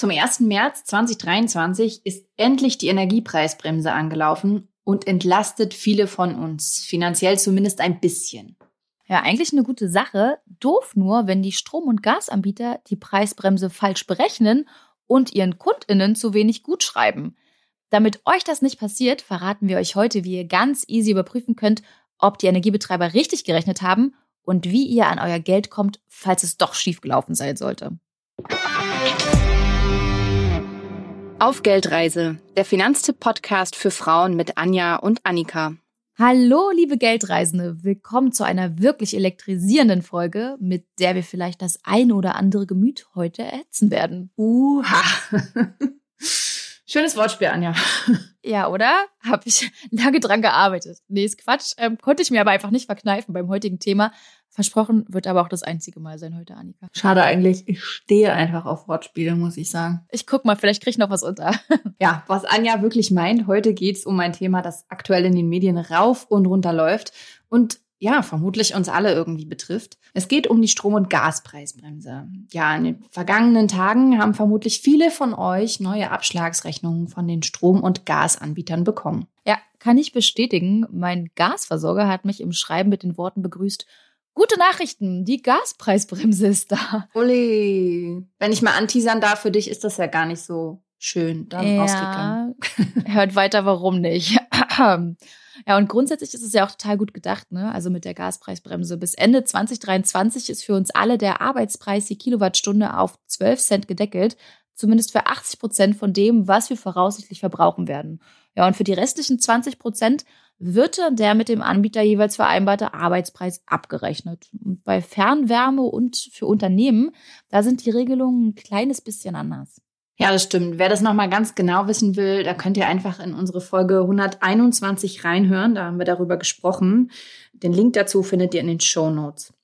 Zum 1. März 2023 ist endlich die Energiepreisbremse angelaufen und entlastet viele von uns, finanziell zumindest ein bisschen. Ja, eigentlich eine gute Sache. Doof nur, wenn die Strom- und Gasanbieter die Preisbremse falsch berechnen und ihren KundInnen zu wenig gut schreiben. Damit euch das nicht passiert, verraten wir euch heute, wie ihr ganz easy überprüfen könnt, ob die Energiebetreiber richtig gerechnet haben und wie ihr an euer Geld kommt, falls es doch schiefgelaufen sein sollte. Auf Geldreise, der Finanztipp-Podcast für Frauen mit Anja und Annika. Hallo, liebe Geldreisende, willkommen zu einer wirklich elektrisierenden Folge, mit der wir vielleicht das ein oder andere Gemüt heute erhitzen werden. Uha. Schönes Wortspiel, Anja. Ja, oder? Habe ich lange dran gearbeitet. Nee, ist Quatsch. Ähm, konnte ich mir aber einfach nicht verkneifen beim heutigen Thema. Versprochen wird aber auch das einzige Mal sein heute, Annika. Schade eigentlich. Ich stehe einfach auf Wortspiele, muss ich sagen. Ich guck mal, vielleicht krieg ich noch was unter. ja, was Anja wirklich meint, heute geht's um ein Thema, das aktuell in den Medien rauf und runter läuft und ja, vermutlich uns alle irgendwie betrifft. Es geht um die Strom- und Gaspreisbremse. Ja, in den vergangenen Tagen haben vermutlich viele von euch neue Abschlagsrechnungen von den Strom- und Gasanbietern bekommen. Ja, kann ich bestätigen. Mein Gasversorger hat mich im Schreiben mit den Worten begrüßt, Gute Nachrichten, die Gaspreisbremse ist da. Uli, wenn ich mal anteasern darf, für dich ist das ja gar nicht so schön. Dann ja, hört weiter, warum nicht. Ja, und grundsätzlich ist es ja auch total gut gedacht, ne? Also mit der Gaspreisbremse. Bis Ende 2023 ist für uns alle der Arbeitspreis die Kilowattstunde auf 12 Cent gedeckelt. Zumindest für 80 Prozent von dem, was wir voraussichtlich verbrauchen werden. Ja, und für die restlichen 20 Prozent wird der mit dem Anbieter jeweils vereinbarte Arbeitspreis abgerechnet. Und bei Fernwärme und für Unternehmen, da sind die Regelungen ein kleines bisschen anders. Ja, das stimmt. Wer das nochmal ganz genau wissen will, da könnt ihr einfach in unsere Folge 121 reinhören. Da haben wir darüber gesprochen. Den Link dazu findet ihr in den Show Notes.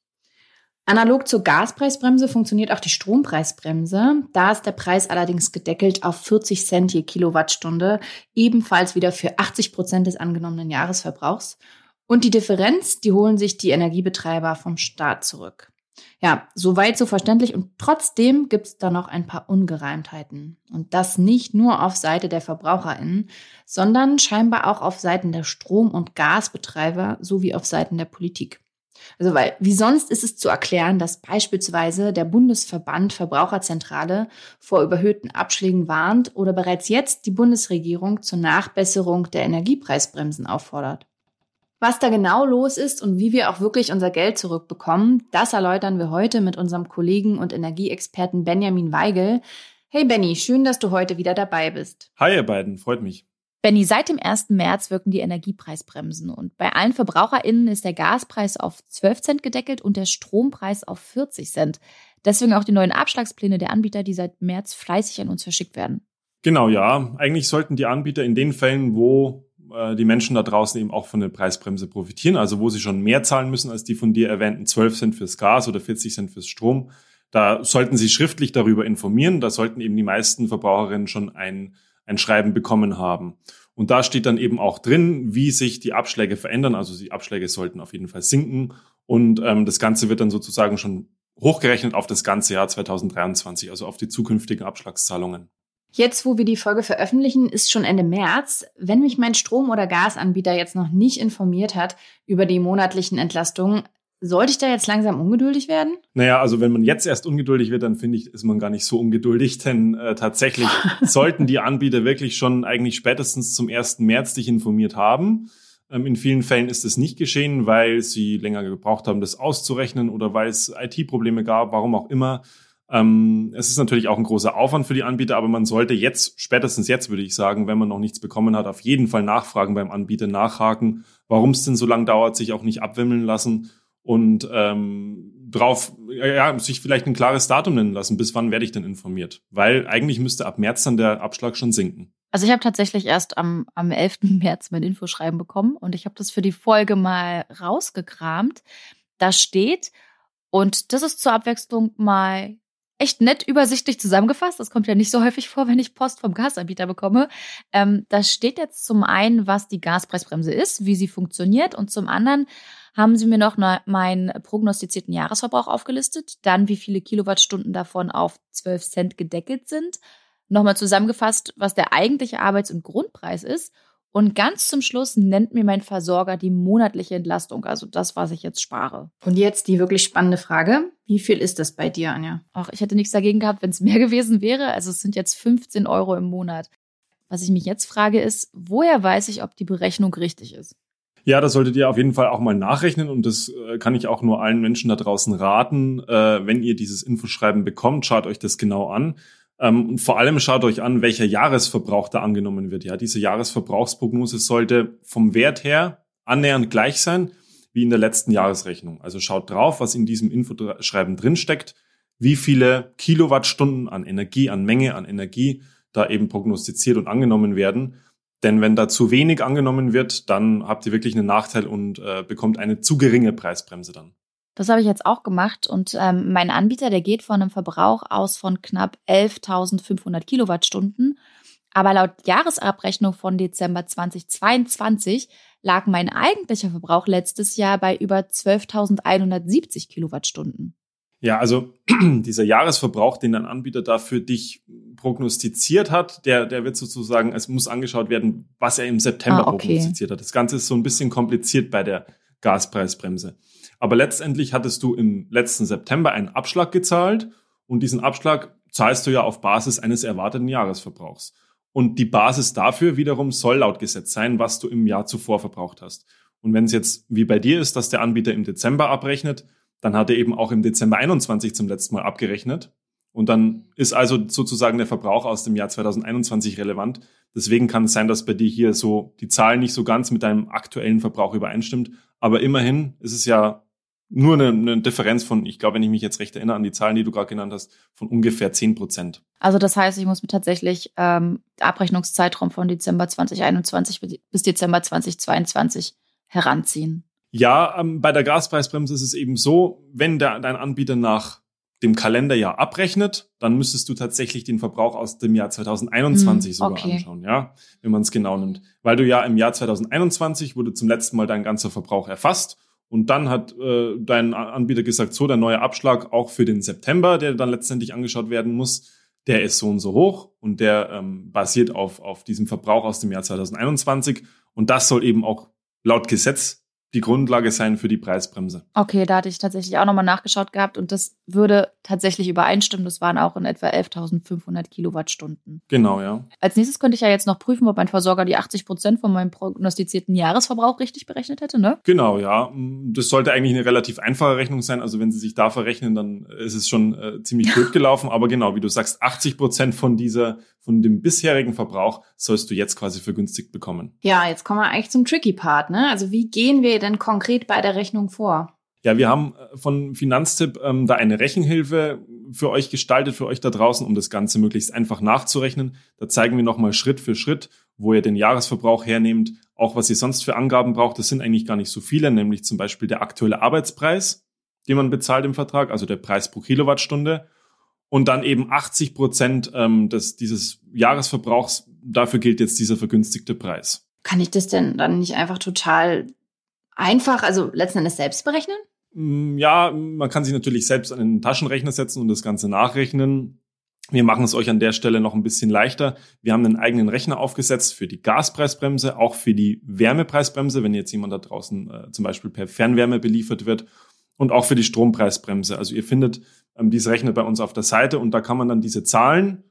Analog zur Gaspreisbremse funktioniert auch die Strompreisbremse. Da ist der Preis allerdings gedeckelt auf 40 Cent je Kilowattstunde, ebenfalls wieder für 80 Prozent des angenommenen Jahresverbrauchs. Und die Differenz, die holen sich die Energiebetreiber vom Staat zurück. Ja, soweit so verständlich und trotzdem gibt es da noch ein paar Ungereimtheiten. Und das nicht nur auf Seite der VerbraucherInnen, sondern scheinbar auch auf Seiten der Strom- und Gasbetreiber sowie auf Seiten der Politik. Also weil, wie sonst ist es zu erklären, dass beispielsweise der Bundesverband Verbraucherzentrale vor überhöhten Abschlägen warnt oder bereits jetzt die Bundesregierung zur Nachbesserung der Energiepreisbremsen auffordert. Was da genau los ist und wie wir auch wirklich unser Geld zurückbekommen, das erläutern wir heute mit unserem Kollegen und Energieexperten Benjamin Weigel. Hey Benny, schön, dass du heute wieder dabei bist. Hi ihr beiden, freut mich. Benny, seit dem 1. März wirken die Energiepreisbremsen und bei allen VerbraucherInnen ist der Gaspreis auf 12 Cent gedeckelt und der Strompreis auf 40 Cent. Deswegen auch die neuen Abschlagspläne der Anbieter, die seit März fleißig an uns verschickt werden. Genau, ja. Eigentlich sollten die Anbieter in den Fällen, wo äh, die Menschen da draußen eben auch von der Preisbremse profitieren, also wo sie schon mehr zahlen müssen als die von dir erwähnten 12 Cent fürs Gas oder 40 Cent fürs Strom, da sollten sie schriftlich darüber informieren. Da sollten eben die meisten Verbraucherinnen schon ein ein Schreiben bekommen haben. Und da steht dann eben auch drin, wie sich die Abschläge verändern. Also die Abschläge sollten auf jeden Fall sinken. Und ähm, das Ganze wird dann sozusagen schon hochgerechnet auf das ganze Jahr 2023, also auf die zukünftigen Abschlagszahlungen. Jetzt, wo wir die Folge veröffentlichen, ist schon Ende März. Wenn mich mein Strom- oder Gasanbieter jetzt noch nicht informiert hat über die monatlichen Entlastungen, sollte ich da jetzt langsam ungeduldig werden? Naja, also wenn man jetzt erst ungeduldig wird, dann finde ich, ist man gar nicht so ungeduldig, denn äh, tatsächlich sollten die Anbieter wirklich schon eigentlich spätestens zum 1. März dich informiert haben. Ähm, in vielen Fällen ist es nicht geschehen, weil sie länger gebraucht haben, das auszurechnen oder weil es IT-Probleme gab, warum auch immer. Ähm, es ist natürlich auch ein großer Aufwand für die Anbieter, aber man sollte jetzt, spätestens jetzt würde ich sagen, wenn man noch nichts bekommen hat, auf jeden Fall nachfragen beim Anbieter, nachhaken, warum es denn so lange dauert, sich auch nicht abwimmeln lassen und ähm, drauf, ja, sich vielleicht ein klares Datum nennen lassen, bis wann werde ich denn informiert? Weil eigentlich müsste ab März dann der Abschlag schon sinken. Also ich habe tatsächlich erst am, am 11. März mein Infoschreiben bekommen und ich habe das für die Folge mal rausgekramt. Da steht, und das ist zur Abwechslung mal echt nett übersichtlich zusammengefasst. Das kommt ja nicht so häufig vor, wenn ich Post vom Gasanbieter bekomme. Ähm, da steht jetzt zum einen, was die Gaspreisbremse ist, wie sie funktioniert und zum anderen haben sie mir noch meinen prognostizierten Jahresverbrauch aufgelistet, dann wie viele Kilowattstunden davon auf 12 Cent gedeckelt sind, Nochmal zusammengefasst, was der eigentliche Arbeits- und Grundpreis ist. Und ganz zum Schluss nennt mir mein Versorger die monatliche Entlastung, also das, was ich jetzt spare. Und jetzt die wirklich spannende Frage. Wie viel ist das bei dir, Anja? Ach, ich hätte nichts dagegen gehabt, wenn es mehr gewesen wäre. Also es sind jetzt 15 Euro im Monat. Was ich mich jetzt frage, ist, woher weiß ich, ob die Berechnung richtig ist? Ja, das solltet ihr auf jeden Fall auch mal nachrechnen und das äh, kann ich auch nur allen Menschen da draußen raten. Äh, wenn ihr dieses Infoschreiben bekommt, schaut euch das genau an. Ähm, und vor allem schaut euch an, welcher Jahresverbrauch da angenommen wird. Ja, diese Jahresverbrauchsprognose sollte vom Wert her annähernd gleich sein wie in der letzten Jahresrechnung. Also schaut drauf, was in diesem Infoschreiben drinsteckt, wie viele Kilowattstunden an Energie, an Menge an Energie da eben prognostiziert und angenommen werden. Denn wenn da zu wenig angenommen wird, dann habt ihr wirklich einen Nachteil und äh, bekommt eine zu geringe Preisbremse dann. Das habe ich jetzt auch gemacht und ähm, mein Anbieter, der geht von einem Verbrauch aus von knapp 11.500 Kilowattstunden. Aber laut Jahresabrechnung von Dezember 2022 lag mein eigentlicher Verbrauch letztes Jahr bei über 12.170 Kilowattstunden. Ja, also dieser Jahresverbrauch, den dein Anbieter da für dich prognostiziert hat, der, der wird sozusagen, es muss angeschaut werden, was er im September ah, okay. prognostiziert hat. Das Ganze ist so ein bisschen kompliziert bei der Gaspreisbremse. Aber letztendlich hattest du im letzten September einen Abschlag gezahlt und diesen Abschlag zahlst du ja auf Basis eines erwarteten Jahresverbrauchs. Und die Basis dafür wiederum soll laut Gesetz sein, was du im Jahr zuvor verbraucht hast. Und wenn es jetzt wie bei dir ist, dass der Anbieter im Dezember abrechnet, dann hat er eben auch im Dezember 21 zum letzten Mal abgerechnet. Und dann ist also sozusagen der Verbrauch aus dem Jahr 2021 relevant. Deswegen kann es sein, dass bei dir hier so die Zahl nicht so ganz mit deinem aktuellen Verbrauch übereinstimmt. Aber immerhin ist es ja nur eine, eine Differenz von, ich glaube, wenn ich mich jetzt recht erinnere an die Zahlen, die du gerade genannt hast, von ungefähr 10 Prozent. Also das heißt, ich muss mir tatsächlich ähm, Abrechnungszeitraum von Dezember 2021 bis Dezember 2022 heranziehen. Ja, ähm, bei der Gaspreisbremse ist es eben so, wenn der, dein Anbieter nach dem Kalenderjahr abrechnet, dann müsstest du tatsächlich den Verbrauch aus dem Jahr 2021 mm, sogar okay. anschauen, ja, wenn man es genau nimmt. Weil du ja im Jahr 2021 wurde zum letzten Mal dein ganzer Verbrauch erfasst und dann hat äh, dein Anbieter gesagt, so, der neue Abschlag auch für den September, der dann letztendlich angeschaut werden muss, der ist so und so hoch und der ähm, basiert auf, auf diesem Verbrauch aus dem Jahr 2021 und das soll eben auch laut Gesetz die Grundlage sein für die Preisbremse. Okay, da hatte ich tatsächlich auch nochmal nachgeschaut gehabt und das würde tatsächlich übereinstimmen. Das waren auch in etwa 11.500 Kilowattstunden. Genau, ja. Als nächstes könnte ich ja jetzt noch prüfen, ob mein Versorger die 80 Prozent von meinem prognostizierten Jahresverbrauch richtig berechnet hätte, ne? Genau, ja. Das sollte eigentlich eine relativ einfache Rechnung sein. Also wenn Sie sich da verrechnen, dann ist es schon äh, ziemlich blöd gelaufen. Aber genau, wie du sagst, 80 Prozent von dieser von dem bisherigen Verbrauch sollst du jetzt quasi vergünstigt bekommen. Ja, jetzt kommen wir eigentlich zum tricky Part. Ne? Also wie gehen wir denn konkret bei der Rechnung vor? Ja, wir haben äh, von Finanztipp ähm, da eine Rechenhilfe für euch gestaltet, für euch da draußen, um das Ganze möglichst einfach nachzurechnen. Da zeigen wir nochmal Schritt für Schritt, wo ihr den Jahresverbrauch hernehmt, auch was ihr sonst für Angaben braucht. Das sind eigentlich gar nicht so viele, nämlich zum Beispiel der aktuelle Arbeitspreis, den man bezahlt im Vertrag, also der Preis pro Kilowattstunde und dann eben 80 Prozent ähm, des, dieses Jahresverbrauchs, dafür gilt jetzt dieser vergünstigte Preis. Kann ich das denn dann nicht einfach total einfach, also letzten Endes selbst berechnen? Mm, ja, man kann sich natürlich selbst an den Taschenrechner setzen und das Ganze nachrechnen. Wir machen es euch an der Stelle noch ein bisschen leichter. Wir haben einen eigenen Rechner aufgesetzt für die Gaspreisbremse, auch für die Wärmepreisbremse, wenn jetzt jemand da draußen äh, zum Beispiel per Fernwärme beliefert wird und auch für die Strompreisbremse. Also ihr findet ähm, diese Rechner bei uns auf der Seite und da kann man dann diese Zahlen,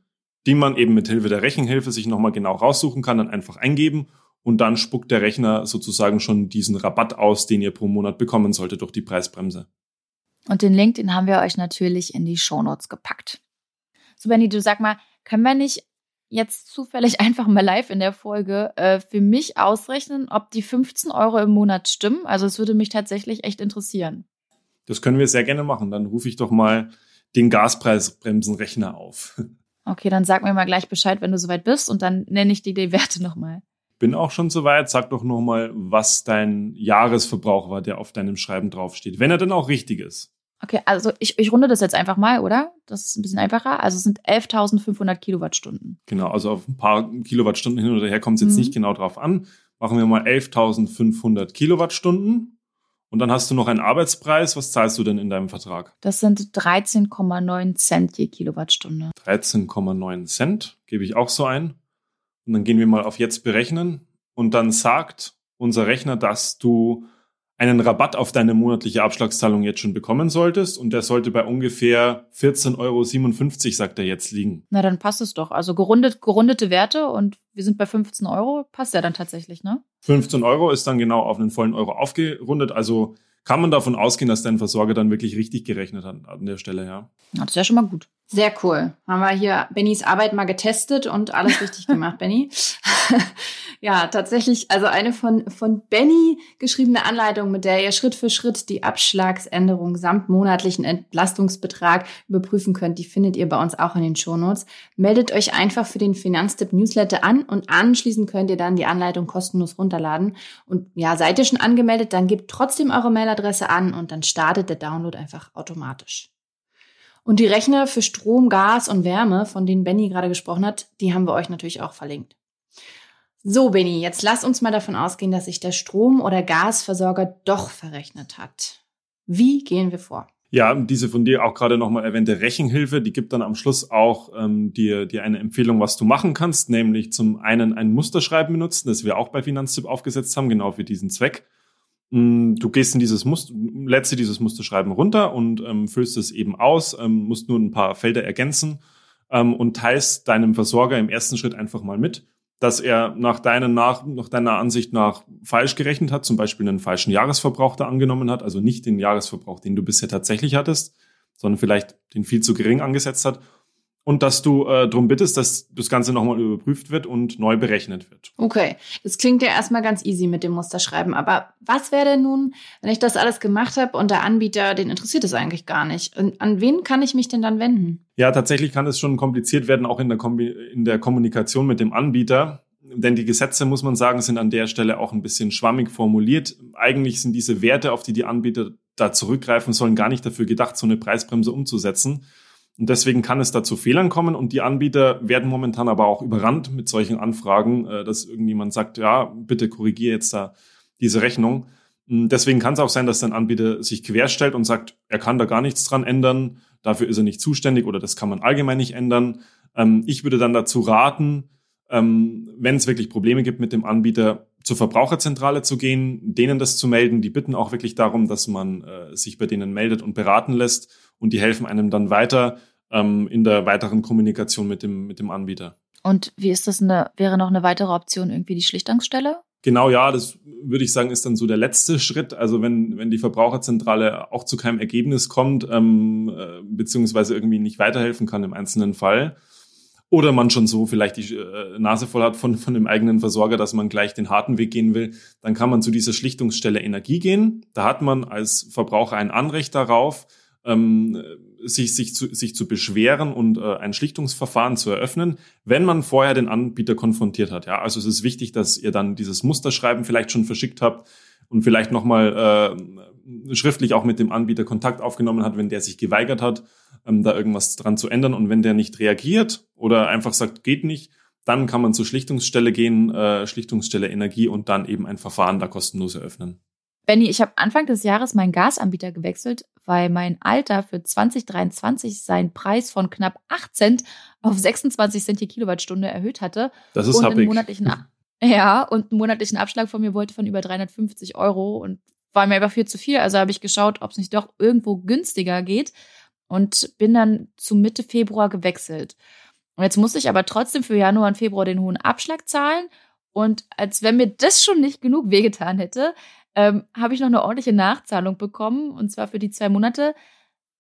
die man eben mit Hilfe der Rechenhilfe sich nochmal genau raussuchen kann, dann einfach eingeben und dann spuckt der Rechner sozusagen schon diesen Rabatt aus, den ihr pro Monat bekommen solltet durch die Preisbremse. Und den Link, den haben wir euch natürlich in die Shownotes gepackt. So, Benny, du sag mal, können wir nicht jetzt zufällig einfach mal live in der Folge äh, für mich ausrechnen, ob die 15 Euro im Monat stimmen? Also es würde mich tatsächlich echt interessieren. Das können wir sehr gerne machen. Dann rufe ich doch mal den Gaspreisbremsenrechner auf. Okay, dann sag mir mal gleich Bescheid, wenn du soweit bist und dann nenne ich dir die Werte nochmal. Bin auch schon soweit. Sag doch nochmal, was dein Jahresverbrauch war, der auf deinem Schreiben draufsteht. Wenn er denn auch richtig ist. Okay, also ich, ich runde das jetzt einfach mal, oder? Das ist ein bisschen einfacher. Also es sind 11.500 Kilowattstunden. Genau, also auf ein paar Kilowattstunden hin oder her kommt es jetzt mhm. nicht genau drauf an. Machen wir mal 11.500 Kilowattstunden. Und dann hast du noch einen Arbeitspreis. Was zahlst du denn in deinem Vertrag? Das sind 13,9 Cent je Kilowattstunde. 13,9 Cent gebe ich auch so ein. Und dann gehen wir mal auf jetzt berechnen. Und dann sagt unser Rechner, dass du einen Rabatt auf deine monatliche Abschlagszahlung jetzt schon bekommen solltest. Und der sollte bei ungefähr 14,57 Euro, sagt er jetzt, liegen. Na, dann passt es doch. Also gerundet, gerundete Werte und wir sind bei 15 Euro, passt ja dann tatsächlich, ne? 15 Euro ist dann genau auf einen vollen Euro aufgerundet. Also kann man davon ausgehen, dass dein Versorger dann wirklich richtig gerechnet hat an der Stelle, ja. Das ist ja schon mal gut. Sehr cool. Haben wir hier Bennys Arbeit mal getestet und alles richtig gemacht, Benny. ja, tatsächlich, also eine von, von Benny geschriebene Anleitung, mit der ihr Schritt für Schritt die Abschlagsänderung samt monatlichen Entlastungsbetrag überprüfen könnt, die findet ihr bei uns auch in den Shownotes. Meldet euch einfach für den Finanztipp Newsletter an und anschließend könnt ihr dann die Anleitung kostenlos runterladen. Und ja, seid ihr schon angemeldet, dann gebt trotzdem eure Mailadresse an und dann startet der Download einfach automatisch. Und die Rechner für Strom, Gas und Wärme, von denen Benny gerade gesprochen hat, die haben wir euch natürlich auch verlinkt. So, Benny, jetzt lass uns mal davon ausgehen, dass sich der Strom- oder Gasversorger doch verrechnet hat. Wie gehen wir vor? Ja, diese von dir auch gerade nochmal erwähnte Rechenhilfe, die gibt dann am Schluss auch ähm, dir, dir eine Empfehlung, was du machen kannst, nämlich zum einen ein Musterschreiben benutzen, das wir auch bei Finanztipp aufgesetzt haben, genau für diesen Zweck. Mm, du gehst in dieses Muster, dir dieses Musterschreiben runter und ähm, füllst es eben aus, ähm, musst nur ein paar Felder ergänzen ähm, und teilst deinem Versorger im ersten Schritt einfach mal mit, dass er nach, deiner, nach, nach deiner Ansicht nach falsch gerechnet hat, zum Beispiel einen falschen Jahresverbrauch da angenommen hat, also nicht den Jahresverbrauch, den du bisher tatsächlich hattest, sondern vielleicht den viel zu gering angesetzt hat und dass du äh, darum bittest, dass das Ganze nochmal überprüft wird und neu berechnet wird. Okay, das klingt ja erstmal ganz easy mit dem Musterschreiben, aber was wäre denn nun, wenn ich das alles gemacht habe und der Anbieter, den interessiert es eigentlich gar nicht? Und an wen kann ich mich denn dann wenden? Ja, tatsächlich kann es schon kompliziert werden, auch in der, Kombi in der Kommunikation mit dem Anbieter. Denn die Gesetze, muss man sagen, sind an der Stelle auch ein bisschen schwammig formuliert. Eigentlich sind diese Werte, auf die die Anbieter da zurückgreifen sollen, gar nicht dafür gedacht, so eine Preisbremse umzusetzen und deswegen kann es da zu Fehlern kommen und die Anbieter werden momentan aber auch überrannt mit solchen Anfragen, äh, dass irgendjemand sagt, ja, bitte korrigiere jetzt da diese Rechnung. Hm, deswegen kann es auch sein, dass dein Anbieter sich querstellt und sagt, er kann da gar nichts dran ändern, dafür ist er nicht zuständig oder das kann man allgemein nicht ändern. Ähm, ich würde dann dazu raten, ähm, wenn es wirklich Probleme gibt mit dem Anbieter, zur Verbraucherzentrale zu gehen, denen das zu melden. Die bitten auch wirklich darum, dass man äh, sich bei denen meldet und beraten lässt und die helfen einem dann weiter ähm, in der weiteren Kommunikation mit dem, mit dem Anbieter. Und wie ist das eine, wäre noch eine weitere Option irgendwie die Schlichtungsstelle? Genau, ja, das würde ich sagen, ist dann so der letzte Schritt. Also wenn, wenn die Verbraucherzentrale auch zu keinem Ergebnis kommt, ähm, äh, beziehungsweise irgendwie nicht weiterhelfen kann im einzelnen Fall, oder man schon so vielleicht die äh, Nase voll hat von, von dem eigenen Versorger, dass man gleich den harten Weg gehen will, dann kann man zu dieser Schlichtungsstelle Energie gehen. Da hat man als Verbraucher ein Anrecht darauf, ähm, sich, sich, zu, sich zu beschweren und äh, ein Schlichtungsverfahren zu eröffnen, wenn man vorher den Anbieter konfrontiert hat. Ja, also es ist wichtig, dass ihr dann dieses Musterschreiben vielleicht schon verschickt habt und vielleicht nochmal äh, schriftlich auch mit dem Anbieter Kontakt aufgenommen hat, wenn der sich geweigert hat ähm, da irgendwas dran zu ändern. Und wenn der nicht reagiert oder einfach sagt, geht nicht, dann kann man zur Schlichtungsstelle gehen, äh, Schlichtungsstelle Energie und dann eben ein Verfahren da kostenlos eröffnen. Benny, ich habe Anfang des Jahres meinen Gasanbieter gewechselt, weil mein Alter für 2023 seinen Preis von knapp 8 Cent auf 26 Cent je Kilowattstunde erhöht hatte. Das ist und happig. einen monatlichen Ja, und einen monatlichen Abschlag von mir wollte von über 350 Euro und war mir einfach viel zu viel. Also habe ich geschaut, ob es nicht doch irgendwo günstiger geht und bin dann zu Mitte Februar gewechselt. Und jetzt musste ich aber trotzdem für Januar und Februar den hohen Abschlag zahlen. Und als wenn mir das schon nicht genug wehgetan hätte, ähm, habe ich noch eine ordentliche Nachzahlung bekommen. Und zwar für die zwei Monate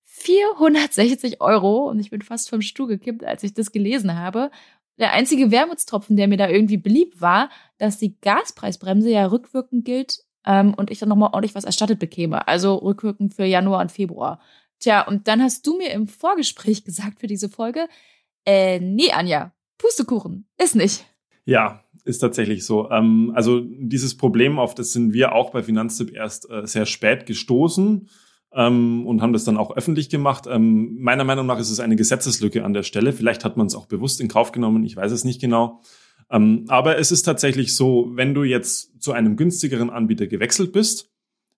460 Euro. Und ich bin fast vom Stuhl gekippt, als ich das gelesen habe. Der einzige Wermutstropfen, der mir da irgendwie beliebt war, dass die Gaspreisbremse ja rückwirkend gilt ähm, und ich dann nochmal ordentlich was erstattet bekäme. Also rückwirkend für Januar und Februar. Tja, und dann hast du mir im Vorgespräch gesagt für diese Folge, äh, nee, Anja, Pustekuchen, ist nicht. Ja, ist tatsächlich so. Ähm, also dieses Problem, auf das sind wir auch bei Finanztipp erst äh, sehr spät gestoßen ähm, und haben das dann auch öffentlich gemacht. Ähm, meiner Meinung nach ist es eine Gesetzeslücke an der Stelle. Vielleicht hat man es auch bewusst in Kauf genommen, ich weiß es nicht genau. Ähm, aber es ist tatsächlich so, wenn du jetzt zu einem günstigeren Anbieter gewechselt bist,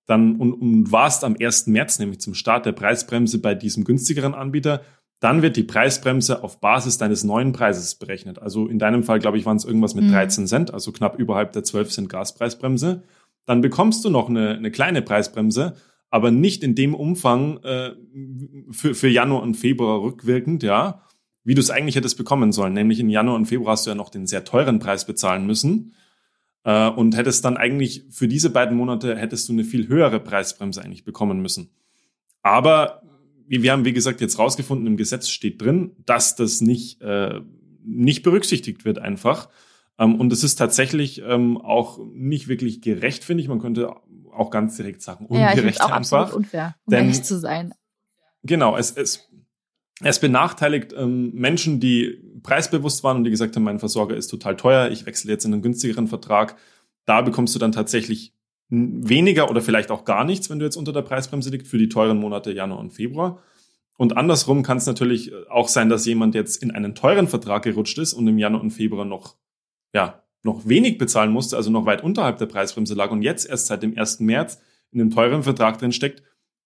dann und, und warst am 1. März, nämlich zum Start der Preisbremse bei diesem günstigeren Anbieter, dann wird die Preisbremse auf Basis deines neuen Preises berechnet. Also in deinem Fall, glaube ich, waren es irgendwas mit mhm. 13 Cent, also knapp überhalb der 12 Cent Gaspreisbremse. Dann bekommst du noch eine, eine kleine Preisbremse, aber nicht in dem Umfang äh, für, für Januar und Februar rückwirkend, ja, wie du es eigentlich hättest bekommen sollen. Nämlich in Januar und Februar hast du ja noch den sehr teuren Preis bezahlen müssen äh, und hättest dann eigentlich für diese beiden Monate hättest du eine viel höhere Preisbremse eigentlich bekommen müssen. Aber wir haben, wie gesagt, jetzt rausgefunden, im Gesetz steht drin, dass das nicht, äh, nicht berücksichtigt wird einfach. Ähm, und es ist tatsächlich ähm, auch nicht wirklich gerecht, finde ich. Man könnte auch ganz direkt sagen, ungerecht ja, auch einfach. Absolut unfair, um denn, ehrlich zu sein. Genau, es, es, es benachteiligt ähm, Menschen, die preisbewusst waren und die gesagt haben, mein Versorger ist total teuer, ich wechsle jetzt in einen günstigeren Vertrag. Da bekommst du dann tatsächlich weniger oder vielleicht auch gar nichts, wenn du jetzt unter der Preisbremse liegst, für die teuren Monate Januar und Februar. Und andersrum kann es natürlich auch sein, dass jemand jetzt in einen teuren Vertrag gerutscht ist und im Januar und Februar noch, ja, noch wenig bezahlen musste, also noch weit unterhalb der Preisbremse lag und jetzt erst seit dem 1. März in einem teuren Vertrag drin steckt.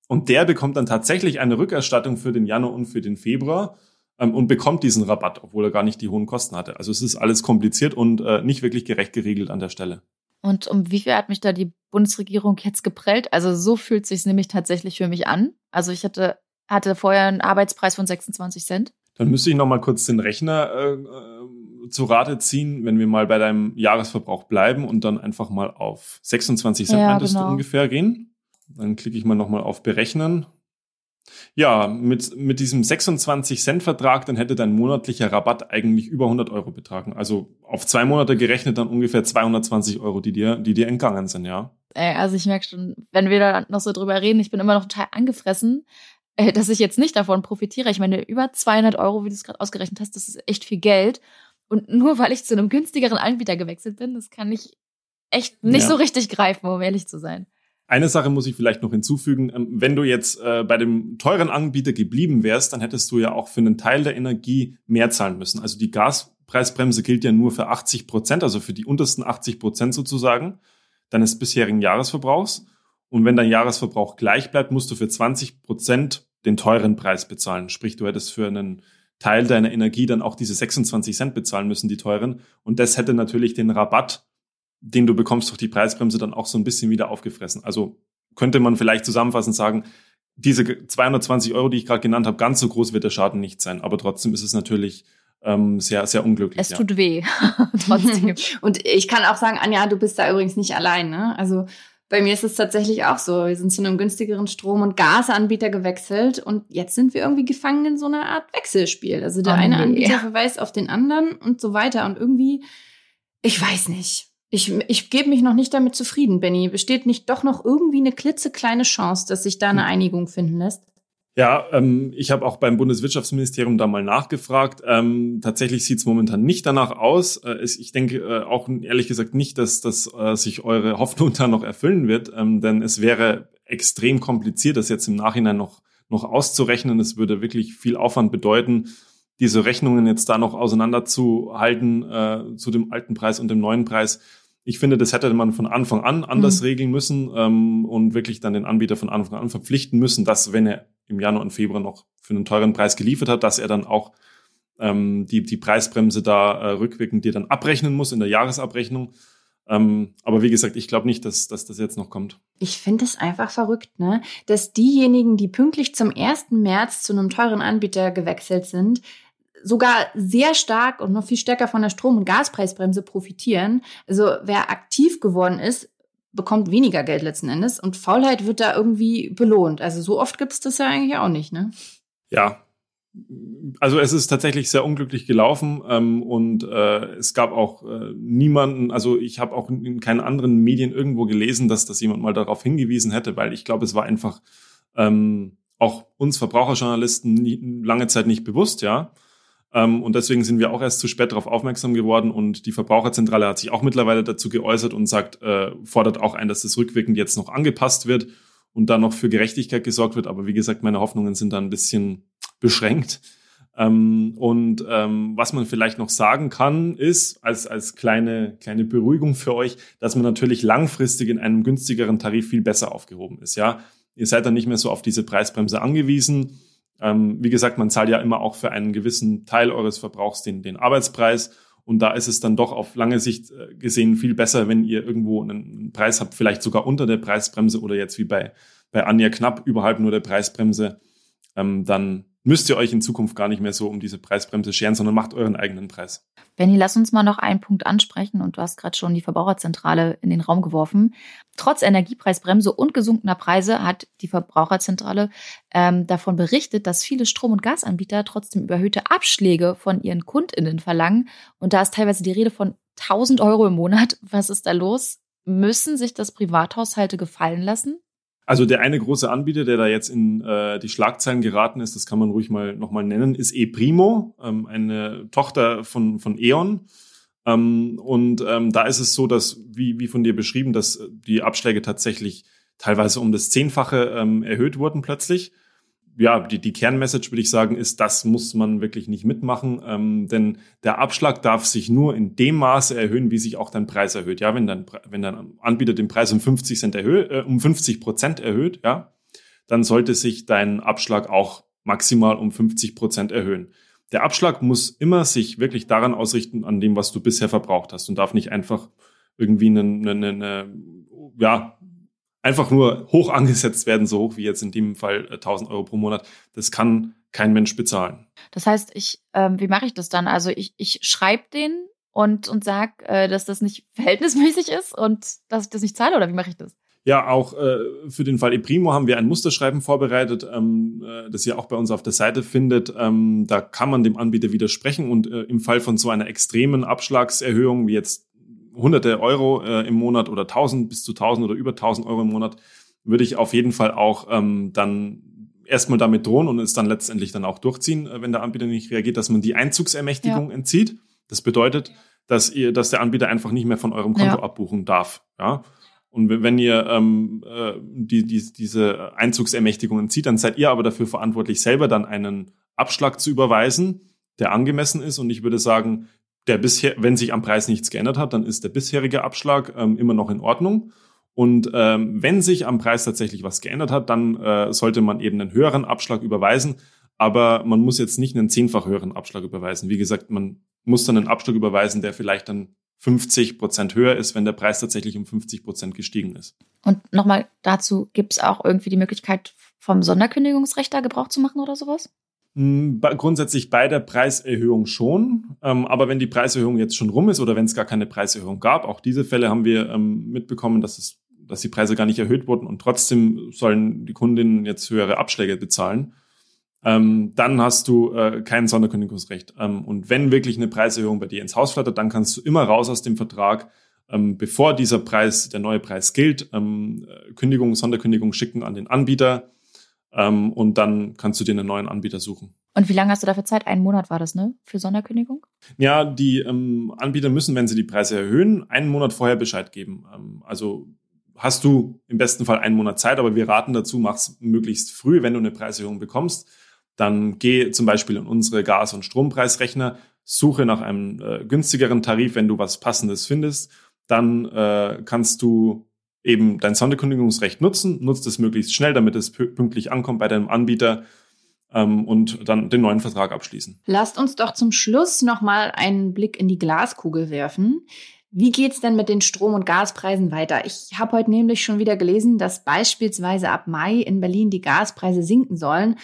Und der bekommt dann tatsächlich eine Rückerstattung für den Januar und für den Februar ähm, und bekommt diesen Rabatt, obwohl er gar nicht die hohen Kosten hatte. Also es ist alles kompliziert und äh, nicht wirklich gerecht geregelt an der Stelle. Und um wie viel hat mich da die Bundesregierung jetzt geprellt? Also so fühlt sich nämlich tatsächlich für mich an. Also ich hatte, hatte vorher einen Arbeitspreis von 26 Cent. Dann müsste ich noch mal kurz den Rechner äh, äh, zu Rate ziehen, wenn wir mal bei deinem Jahresverbrauch bleiben und dann einfach mal auf 26 Cent ja, genau. ungefähr gehen. Dann klicke ich mal noch mal auf Berechnen. Ja, mit, mit diesem 26-Cent-Vertrag, dann hätte dein monatlicher Rabatt eigentlich über 100 Euro betragen. Also auf zwei Monate gerechnet dann ungefähr 220 Euro, die dir, die dir entgangen sind, ja. Ey, also ich merke schon, wenn wir da noch so drüber reden, ich bin immer noch total angefressen, äh, dass ich jetzt nicht davon profitiere. Ich meine, über 200 Euro, wie du es gerade ausgerechnet hast, das ist echt viel Geld. Und nur weil ich zu einem günstigeren Anbieter gewechselt bin, das kann ich echt nicht ja. so richtig greifen, um ehrlich zu sein. Eine Sache muss ich vielleicht noch hinzufügen. Ähm, wenn du jetzt äh, bei dem teuren Anbieter geblieben wärst, dann hättest du ja auch für einen Teil der Energie mehr zahlen müssen. Also die Gaspreisbremse gilt ja nur für 80 Prozent, also für die untersten 80 Prozent sozusagen deines bisherigen Jahresverbrauchs. Und wenn dein Jahresverbrauch gleich bleibt, musst du für 20 Prozent den teuren Preis bezahlen. Sprich, du hättest für einen Teil deiner Energie dann auch diese 26 Cent bezahlen müssen, die teuren. Und das hätte natürlich den Rabatt den du bekommst durch die Preisbremse dann auch so ein bisschen wieder aufgefressen. Also könnte man vielleicht zusammenfassend sagen, diese 220 Euro, die ich gerade genannt habe, ganz so groß wird der Schaden nicht sein. Aber trotzdem ist es natürlich ähm, sehr, sehr unglücklich. Es ja. tut weh, trotzdem. Und ich kann auch sagen, Anja, du bist da übrigens nicht allein. Ne? Also bei mir ist es tatsächlich auch so. Wir sind zu einem günstigeren Strom- und Gasanbieter gewechselt und jetzt sind wir irgendwie gefangen in so einer Art Wechselspiel. Also der oh, eine nee. Anbieter verweist auf den anderen und so weiter. Und irgendwie, ich weiß nicht. Ich, ich gebe mich noch nicht damit zufrieden, Benny. Besteht nicht doch noch irgendwie eine klitzekleine Chance, dass sich da eine hm. Einigung finden lässt? Ja, ähm, ich habe auch beim Bundeswirtschaftsministerium da mal nachgefragt. Ähm, tatsächlich sieht es momentan nicht danach aus. Äh, ich denke äh, auch ehrlich gesagt nicht, dass, dass äh, sich eure Hoffnung da noch erfüllen wird, ähm, denn es wäre extrem kompliziert, das jetzt im Nachhinein noch, noch auszurechnen. Es würde wirklich viel Aufwand bedeuten, diese Rechnungen jetzt da noch auseinanderzuhalten äh, zu dem alten Preis und dem neuen Preis. Ich finde, das hätte man von Anfang an anders mhm. regeln müssen ähm, und wirklich dann den Anbieter von Anfang an verpflichten müssen, dass wenn er im Januar und Februar noch für einen teuren Preis geliefert hat, dass er dann auch ähm, die, die Preisbremse da äh, rückwirkend dir dann abrechnen muss in der Jahresabrechnung. Ähm, aber wie gesagt, ich glaube nicht, dass, dass das jetzt noch kommt. Ich finde es einfach verrückt, ne? Dass diejenigen, die pünktlich zum 1. März zu einem teuren Anbieter gewechselt sind, sogar sehr stark und noch viel stärker von der Strom- und Gaspreisbremse profitieren. Also wer aktiv geworden ist, bekommt weniger Geld letzten Endes und Faulheit wird da irgendwie belohnt. Also so oft gibt es das ja eigentlich auch nicht, ne? Ja. Also es ist tatsächlich sehr unglücklich gelaufen ähm, und äh, es gab auch äh, niemanden, also ich habe auch in keinen anderen Medien irgendwo gelesen, dass das jemand mal darauf hingewiesen hätte, weil ich glaube, es war einfach ähm, auch uns Verbraucherjournalisten nie, lange Zeit nicht bewusst, ja. Ähm, und deswegen sind wir auch erst zu spät darauf aufmerksam geworden. Und die Verbraucherzentrale hat sich auch mittlerweile dazu geäußert und sagt, äh, fordert auch ein, dass das rückwirkend jetzt noch angepasst wird und dann noch für Gerechtigkeit gesorgt wird. Aber wie gesagt, meine Hoffnungen sind da ein bisschen beschränkt. Ähm, und ähm, was man vielleicht noch sagen kann, ist, als, als kleine, kleine Beruhigung für euch, dass man natürlich langfristig in einem günstigeren Tarif viel besser aufgehoben ist. Ja, Ihr seid dann nicht mehr so auf diese Preisbremse angewiesen. Ähm, wie gesagt, man zahlt ja immer auch für einen gewissen Teil eures Verbrauchs den, den Arbeitspreis. Und da ist es dann doch auf lange Sicht äh, gesehen viel besser, wenn ihr irgendwo einen Preis habt, vielleicht sogar unter der Preisbremse oder jetzt wie bei, bei Anja knapp überhalb nur der Preisbremse. Ähm, dann müsst ihr euch in Zukunft gar nicht mehr so um diese Preisbremse scheren, sondern macht euren eigenen Preis. Benny, lass uns mal noch einen Punkt ansprechen und du hast gerade schon die Verbraucherzentrale in den Raum geworfen. Trotz Energiepreisbremse und gesunkener Preise hat die Verbraucherzentrale ähm, davon berichtet, dass viele Strom- und Gasanbieter trotzdem überhöhte Abschläge von ihren KundInnen verlangen. Und da ist teilweise die Rede von 1000 Euro im Monat. Was ist da los? Müssen sich das Privathaushalte gefallen lassen? Also der eine große Anbieter, der da jetzt in äh, die Schlagzeilen geraten ist, das kann man ruhig mal nochmal nennen, ist ePrimo, ähm, eine Tochter von, von E.ON. Ähm, und ähm, da ist es so, dass, wie, wie von dir beschrieben, dass die Abschläge tatsächlich teilweise um das Zehnfache ähm, erhöht wurden plötzlich ja, die, die Kernmessage würde ich sagen, ist, das muss man wirklich nicht mitmachen, ähm, denn der Abschlag darf sich nur in dem Maße erhöhen, wie sich auch dein Preis erhöht. Ja, wenn dein, wenn dein Anbieter den Preis um 50 Cent erhöht, äh, um 50 Prozent erhöht, ja, dann sollte sich dein Abschlag auch maximal um 50 Prozent erhöhen. Der Abschlag muss immer sich wirklich daran ausrichten, an dem, was du bisher verbraucht hast und darf nicht einfach irgendwie eine, eine, eine ja, einfach nur hoch angesetzt werden, so hoch wie jetzt in dem Fall 1000 äh, Euro pro Monat. Das kann kein Mensch bezahlen. Das heißt, ich, ähm, wie mache ich das dann? Also ich, ich schreibe den und, und sag, äh, dass das nicht verhältnismäßig ist und dass ich das nicht zahle oder wie mache ich das? Ja, auch äh, für den Fall ePrimo haben wir ein Musterschreiben vorbereitet, ähm, äh, das ihr auch bei uns auf der Seite findet. Ähm, da kann man dem Anbieter widersprechen und äh, im Fall von so einer extremen Abschlagserhöhung wie jetzt hunderte Euro äh, im Monat oder 1000 bis zu 1000 oder über 1000 Euro im Monat, würde ich auf jeden Fall auch ähm, dann erstmal damit drohen und es dann letztendlich dann auch durchziehen, äh, wenn der Anbieter nicht reagiert, dass man die Einzugsermächtigung ja. entzieht. Das bedeutet, dass ihr, dass der Anbieter einfach nicht mehr von eurem Konto ja. abbuchen darf. Ja. Und wenn ihr ähm, äh, die, die, diese Einzugsermächtigung entzieht, dann seid ihr aber dafür verantwortlich, selber dann einen Abschlag zu überweisen, der angemessen ist. Und ich würde sagen, der bisher, wenn sich am Preis nichts geändert hat, dann ist der bisherige Abschlag ähm, immer noch in Ordnung. Und ähm, wenn sich am Preis tatsächlich was geändert hat, dann äh, sollte man eben einen höheren Abschlag überweisen. Aber man muss jetzt nicht einen zehnfach höheren Abschlag überweisen. Wie gesagt, man muss dann einen Abschlag überweisen, der vielleicht dann 50 Prozent höher ist, wenn der Preis tatsächlich um 50 Prozent gestiegen ist. Und nochmal dazu, gibt es auch irgendwie die Möglichkeit, vom Sonderkündigungsrecht da Gebrauch zu machen oder sowas? Hm, grundsätzlich bei der Preiserhöhung schon. Ähm, aber wenn die Preiserhöhung jetzt schon rum ist oder wenn es gar keine Preiserhöhung gab, auch diese Fälle haben wir ähm, mitbekommen, dass es, dass die Preise gar nicht erhöht wurden und trotzdem sollen die Kundinnen jetzt höhere Abschläge bezahlen. Ähm, dann hast du äh, kein Sonderkündigungsrecht. und wenn wirklich eine Preiserhöhung bei dir ins Haus flattert, dann kannst du immer raus aus dem Vertrag, bevor dieser Preis, der neue Preis gilt, Kündigung, Sonderkündigung schicken an den Anbieter ähm, und dann kannst du dir einen neuen Anbieter suchen. Und wie lange hast du dafür Zeit? Einen Monat war das, ne? Für Sonderkündigung? Ja, die ähm, Anbieter müssen, wenn sie die Preise erhöhen, einen Monat vorher Bescheid geben. Ähm, also hast du im besten Fall einen Monat Zeit, aber wir raten dazu, mach's möglichst früh, wenn du eine Preiserhöhung bekommst. Dann geh zum Beispiel in unsere Gas- und Strompreisrechner, suche nach einem äh, günstigeren Tarif, wenn du was Passendes findest. Dann äh, kannst du eben dein Sonderkündigungsrecht nutzen, nutzt es möglichst schnell, damit es pünktlich ankommt bei deinem Anbieter ähm, und dann den neuen Vertrag abschließen. Lasst uns doch zum Schluss nochmal einen Blick in die Glaskugel werfen. Wie geht's denn mit den Strom- und Gaspreisen weiter? Ich habe heute nämlich schon wieder gelesen, dass beispielsweise ab Mai in Berlin die Gaspreise sinken sollen.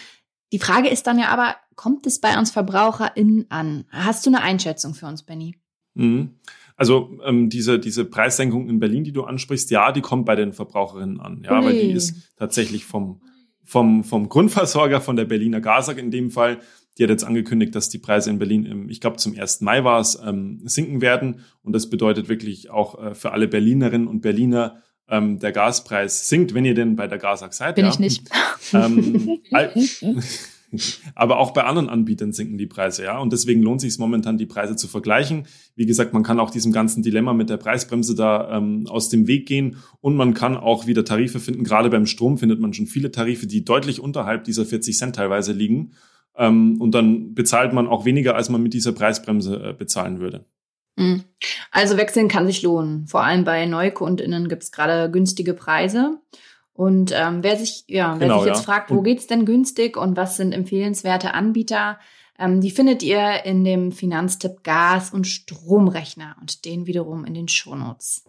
Die Frage ist dann ja aber, kommt es bei uns VerbraucherInnen an? Hast du eine Einschätzung für uns, Benny? Mhm. Also ähm, diese, diese Preissenkung in Berlin, die du ansprichst, ja, die kommt bei den Verbraucherinnen an. Ja, nee. weil die ist tatsächlich vom, vom, vom Grundversorger, von der Berliner Gasag in dem Fall, die hat jetzt angekündigt, dass die Preise in Berlin, im, ich glaube zum 1. Mai war es, ähm, sinken werden. Und das bedeutet wirklich auch äh, für alle Berlinerinnen und Berliner, ähm, der Gaspreis sinkt, wenn ihr denn bei der Gasag seid. Bin ja. ich nicht. Ähm, Aber auch bei anderen Anbietern sinken die Preise, ja. Und deswegen lohnt sich es momentan, die Preise zu vergleichen. Wie gesagt, man kann auch diesem ganzen Dilemma mit der Preisbremse da ähm, aus dem Weg gehen und man kann auch wieder Tarife finden. Gerade beim Strom findet man schon viele Tarife, die deutlich unterhalb dieser 40 Cent teilweise liegen. Ähm, und dann bezahlt man auch weniger, als man mit dieser Preisbremse äh, bezahlen würde. Mhm. Also wechseln kann sich lohnen. Vor allem bei NeukundInnen gibt es gerade günstige Preise. Und ähm, wer sich, ja, wer Genau, sich jetzt ja. fragt, wo geht's denn günstig und was sind empfehlenswerte Anbieter, ähm, die findet ihr in dem Finanztipp Gas- und Stromrechner und den wiederum in den Shownotes.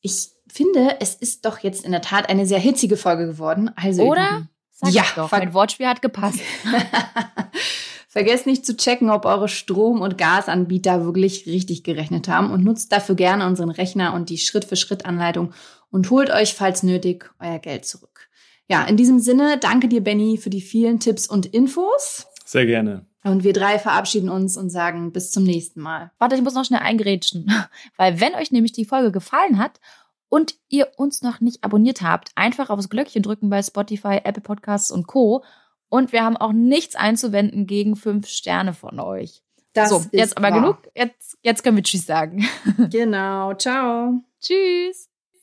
Ich finde, es ist doch jetzt in der Tat eine sehr hitzige Folge geworden. Also Oder? Sag Ja, ich doch, mein Wortspiel hat gepasst. Vergesst nicht zu checken, ob eure Strom- und Gasanbieter wirklich richtig gerechnet haben und nutzt dafür gerne unseren Rechner und die Schritt-für-Schritt-Anleitung und holt euch, falls nötig, euer Geld zurück. Ja, in diesem Sinne, danke dir, Benny, für die vielen Tipps und Infos. Sehr gerne. Und wir drei verabschieden uns und sagen bis zum nächsten Mal. Warte, ich muss noch schnell eingrätschen. Weil wenn euch nämlich die Folge gefallen hat und ihr uns noch nicht abonniert habt, einfach aufs Glöckchen drücken bei Spotify, Apple Podcasts und Co. Und wir haben auch nichts einzuwenden gegen fünf Sterne von euch. Das so, ist jetzt aber wahr. genug. Jetzt, jetzt können wir Tschüss sagen. Genau, ciao. Tschüss.